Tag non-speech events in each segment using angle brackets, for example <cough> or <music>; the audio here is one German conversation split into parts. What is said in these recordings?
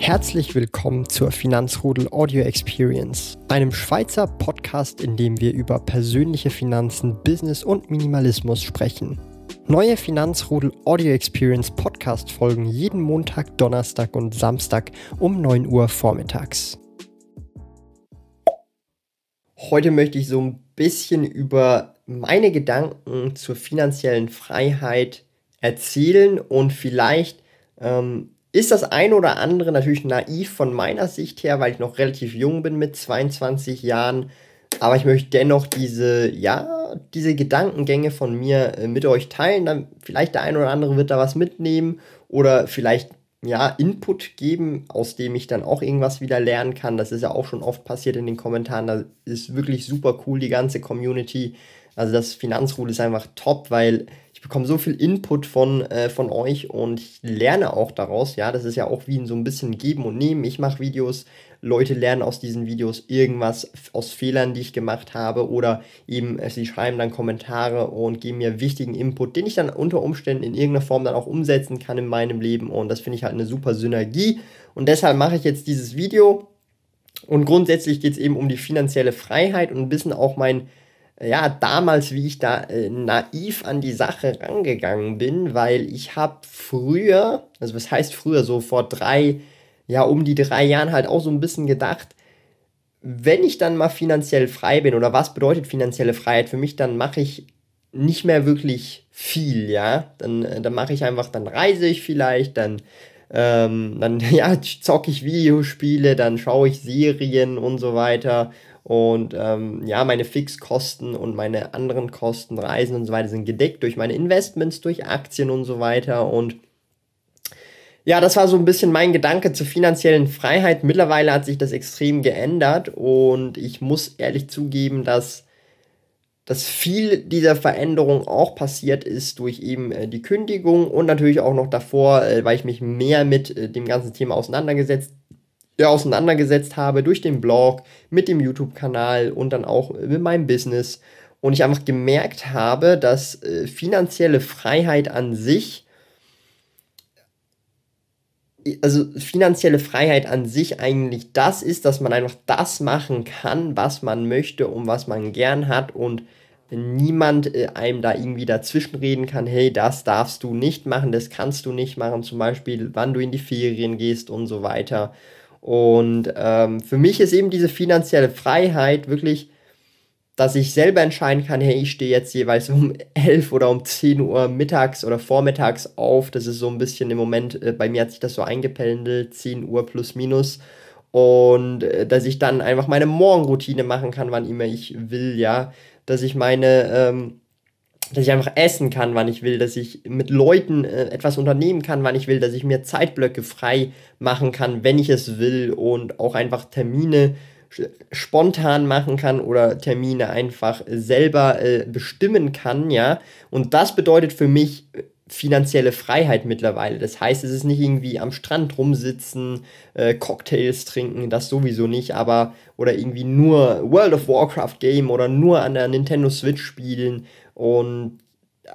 Herzlich willkommen zur Finanzrudel Audio Experience, einem Schweizer Podcast, in dem wir über persönliche Finanzen, Business und Minimalismus sprechen. Neue Finanzrudel Audio Experience Podcast folgen jeden Montag, Donnerstag und Samstag um 9 Uhr vormittags. Heute möchte ich so ein bisschen über meine Gedanken zur finanziellen Freiheit erzählen und vielleicht ähm, ist das ein oder andere natürlich naiv von meiner Sicht her, weil ich noch relativ jung bin mit 22 Jahren. Aber ich möchte dennoch diese, ja, diese Gedankengänge von mir äh, mit euch teilen. Dann vielleicht der ein oder andere wird da was mitnehmen oder vielleicht ja, Input geben, aus dem ich dann auch irgendwas wieder lernen kann. Das ist ja auch schon oft passiert in den Kommentaren. Da ist wirklich super cool, die ganze Community. Also das Finanzrudel ist einfach top, weil ich bekomme so viel Input von, äh, von euch und ich lerne auch daraus. Ja, das ist ja auch wie so ein bisschen Geben und Nehmen. Ich mache Videos, Leute lernen aus diesen Videos irgendwas aus Fehlern, die ich gemacht habe oder eben äh, sie schreiben dann Kommentare und geben mir wichtigen Input, den ich dann unter Umständen in irgendeiner Form dann auch umsetzen kann in meinem Leben und das finde ich halt eine super Synergie und deshalb mache ich jetzt dieses Video und grundsätzlich geht es eben um die finanzielle Freiheit und ein bisschen auch mein ja, damals, wie ich da äh, naiv an die Sache rangegangen bin, weil ich habe früher, also was heißt früher, so vor drei, ja, um die drei Jahren halt auch so ein bisschen gedacht, wenn ich dann mal finanziell frei bin oder was bedeutet finanzielle Freiheit für mich, dann mache ich nicht mehr wirklich viel, ja. Dann, äh, dann mache ich einfach, dann reise ich vielleicht, dann, ähm, dann <laughs> ja, zocke ich Videospiele, dann schaue ich Serien und so weiter und ähm, ja, meine Fixkosten und meine anderen Kosten, Reisen und so weiter sind gedeckt durch meine Investments, durch Aktien und so weiter. Und ja, das war so ein bisschen mein Gedanke zur finanziellen Freiheit. Mittlerweile hat sich das extrem geändert und ich muss ehrlich zugeben, dass, dass viel dieser Veränderung auch passiert ist durch eben äh, die Kündigung und natürlich auch noch davor, äh, weil ich mich mehr mit äh, dem ganzen Thema auseinandergesetzt ja, auseinandergesetzt habe durch den Blog, mit dem YouTube-Kanal und dann auch mit meinem Business. Und ich einfach gemerkt habe, dass äh, finanzielle Freiheit an sich, also finanzielle Freiheit an sich eigentlich das ist, dass man einfach das machen kann, was man möchte und was man gern hat und niemand äh, einem da irgendwie dazwischenreden kann, hey, das darfst du nicht machen, das kannst du nicht machen, zum Beispiel, wann du in die Ferien gehst und so weiter. Und ähm, für mich ist eben diese finanzielle Freiheit wirklich, dass ich selber entscheiden kann, hey, ich stehe jetzt jeweils um <laughs> 11 oder um 10 Uhr mittags oder vormittags auf. Das ist so ein bisschen im Moment, äh, bei mir hat sich das so eingependelt, 10 Uhr plus minus. Und äh, dass ich dann einfach meine Morgenroutine machen kann, wann immer ich will, ja. Dass ich meine, ähm, dass ich einfach essen kann, wann ich will, dass ich mit Leuten äh, etwas unternehmen kann, wann ich will, dass ich mir Zeitblöcke frei machen kann, wenn ich es will und auch einfach Termine spontan machen kann oder Termine einfach selber äh, bestimmen kann, ja. Und das bedeutet für mich äh, finanzielle Freiheit mittlerweile. Das heißt, es ist nicht irgendwie am Strand rumsitzen, äh, Cocktails trinken, das sowieso nicht, aber oder irgendwie nur World of Warcraft Game oder nur an der Nintendo Switch spielen und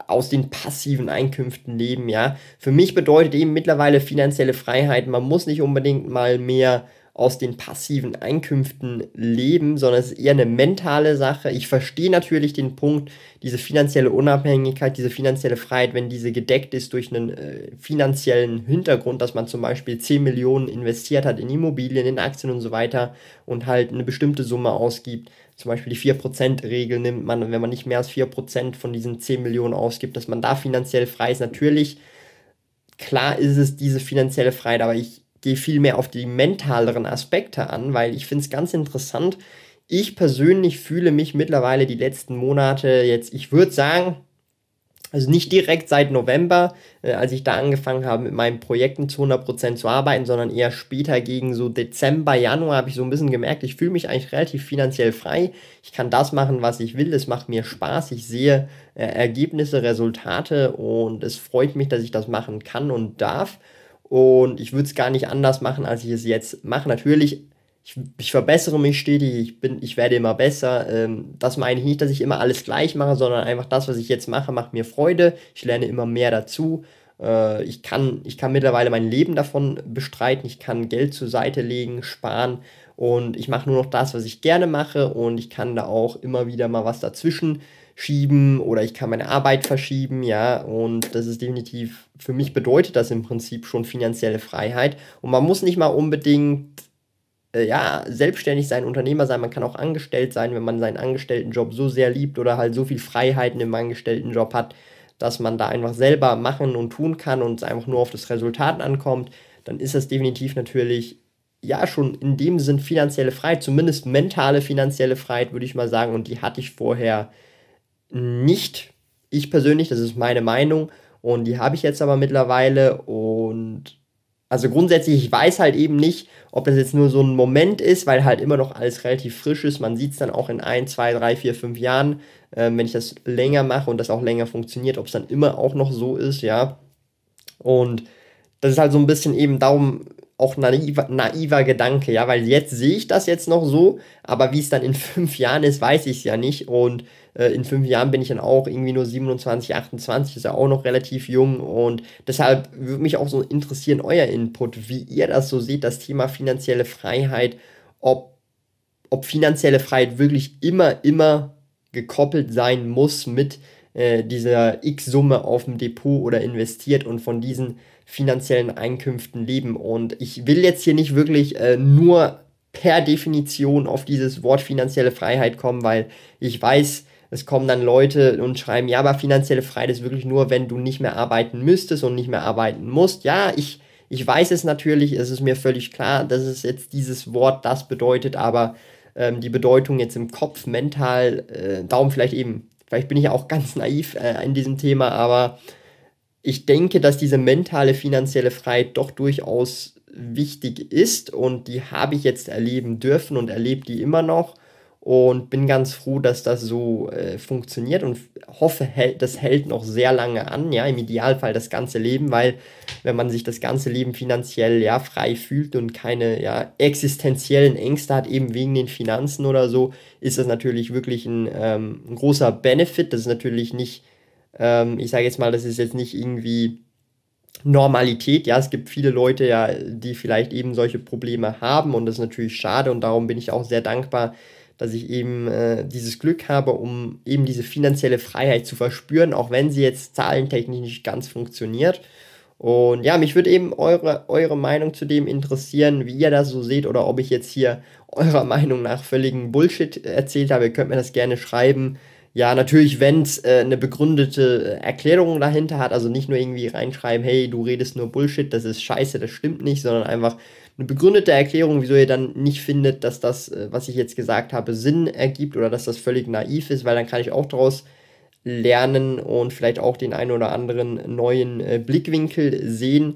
aus den passiven Einkünften leben, ja. Für mich bedeutet eben mittlerweile finanzielle Freiheit, man muss nicht unbedingt mal mehr aus den passiven Einkünften leben, sondern es ist eher eine mentale Sache. Ich verstehe natürlich den Punkt, diese finanzielle Unabhängigkeit, diese finanzielle Freiheit, wenn diese gedeckt ist durch einen äh, finanziellen Hintergrund, dass man zum Beispiel 10 Millionen investiert hat in Immobilien, in Aktien und so weiter und halt eine bestimmte Summe ausgibt. Zum Beispiel die 4%-Regel nimmt man, wenn man nicht mehr als 4% von diesen 10 Millionen ausgibt, dass man da finanziell frei ist. Natürlich, klar ist es diese finanzielle Freiheit, aber ich gehe viel mehr auf die mentaleren Aspekte an, weil ich finde es ganz interessant. Ich persönlich fühle mich mittlerweile die letzten Monate jetzt, ich würde sagen, also nicht direkt seit November, äh, als ich da angefangen habe, mit meinen Projekten zu 100% zu arbeiten, sondern eher später gegen so Dezember, Januar habe ich so ein bisschen gemerkt, ich fühle mich eigentlich relativ finanziell frei. Ich kann das machen, was ich will. Es macht mir Spaß. Ich sehe äh, Ergebnisse, Resultate und es freut mich, dass ich das machen kann und darf. Und ich würde es gar nicht anders machen, als ich es jetzt mache. Natürlich, ich, ich verbessere mich stetig, ich, bin, ich werde immer besser. Ähm, das meine ich nicht, dass ich immer alles gleich mache, sondern einfach das, was ich jetzt mache, macht mir Freude. Ich lerne immer mehr dazu. Äh, ich, kann, ich kann mittlerweile mein Leben davon bestreiten, ich kann Geld zur Seite legen, sparen und ich mache nur noch das, was ich gerne mache und ich kann da auch immer wieder mal was dazwischen schieben oder ich kann meine Arbeit verschieben, ja, und das ist definitiv, für mich bedeutet das im Prinzip schon finanzielle Freiheit. Und man muss nicht mal unbedingt äh, ja, selbstständig sein, Unternehmer sein, man kann auch angestellt sein, wenn man seinen Angestelltenjob so sehr liebt oder halt so viel Freiheiten im Angestelltenjob hat, dass man da einfach selber machen und tun kann und es einfach nur auf das Resultat ankommt, dann ist das definitiv natürlich ja schon in dem Sinn finanzielle Freiheit, zumindest mentale finanzielle Freiheit, würde ich mal sagen, und die hatte ich vorher nicht. Ich persönlich, das ist meine Meinung, und die habe ich jetzt aber mittlerweile und also grundsätzlich, ich weiß halt eben nicht, ob das jetzt nur so ein Moment ist, weil halt immer noch alles relativ frisch ist. Man sieht es dann auch in ein, zwei, drei, vier, fünf Jahren, äh, wenn ich das länger mache und das auch länger funktioniert, ob es dann immer auch noch so ist, ja. Und das ist halt so ein bisschen eben darum auch naiver, naiver Gedanke, ja, weil jetzt sehe ich das jetzt noch so, aber wie es dann in <laughs> fünf Jahren ist, weiß ich es ja nicht. Und äh, in fünf Jahren bin ich dann auch irgendwie nur 27, 28, ist ja auch noch relativ jung und deshalb würde mich auch so interessieren, euer Input, wie ihr das so seht, das Thema finanzielle Freiheit, ob, ob finanzielle Freiheit wirklich immer, immer gekoppelt sein muss mit äh, dieser X-Summe auf dem Depot oder investiert und von diesen finanziellen Einkünften leben. Und ich will jetzt hier nicht wirklich äh, nur per Definition auf dieses Wort finanzielle Freiheit kommen, weil ich weiß, es kommen dann Leute und schreiben, ja, aber finanzielle Freiheit ist wirklich nur, wenn du nicht mehr arbeiten müsstest und nicht mehr arbeiten musst. Ja, ich, ich weiß es natürlich, es ist mir völlig klar, dass es jetzt dieses Wort das bedeutet, aber ähm, die Bedeutung jetzt im Kopf, mental, äh, darum vielleicht eben, vielleicht bin ich auch <laughs> ganz naiv äh, in diesem Thema, aber ich denke, dass diese mentale finanzielle Freiheit doch durchaus wichtig ist und die habe ich jetzt erleben dürfen und erlebe die immer noch und bin ganz froh, dass das so äh, funktioniert und hoffe, das hält noch sehr lange an, ja, im Idealfall das ganze Leben, weil wenn man sich das ganze Leben finanziell ja frei fühlt und keine ja existenziellen Ängste hat, eben wegen den Finanzen oder so, ist das natürlich wirklich ein, ähm, ein großer Benefit. Das ist natürlich nicht, ähm, ich sage jetzt mal, das ist jetzt nicht irgendwie Normalität. Ja, es gibt viele Leute ja, die vielleicht eben solche Probleme haben und das ist natürlich schade und darum bin ich auch sehr dankbar, dass ich eben äh, dieses Glück habe, um eben diese finanzielle Freiheit zu verspüren, auch wenn sie jetzt zahlentechnisch nicht ganz funktioniert. Und ja, mich würde eben eure, eure Meinung zu dem interessieren, wie ihr das so seht oder ob ich jetzt hier eurer Meinung nach völligen Bullshit erzählt habe. Ihr könnt mir das gerne schreiben. Ja, natürlich, wenn es äh, eine begründete Erklärung dahinter hat, also nicht nur irgendwie reinschreiben, hey, du redest nur Bullshit, das ist scheiße, das stimmt nicht, sondern einfach eine begründete Erklärung, wieso ihr dann nicht findet, dass das, äh, was ich jetzt gesagt habe, Sinn ergibt oder dass das völlig naiv ist, weil dann kann ich auch daraus lernen und vielleicht auch den einen oder anderen neuen äh, Blickwinkel sehen.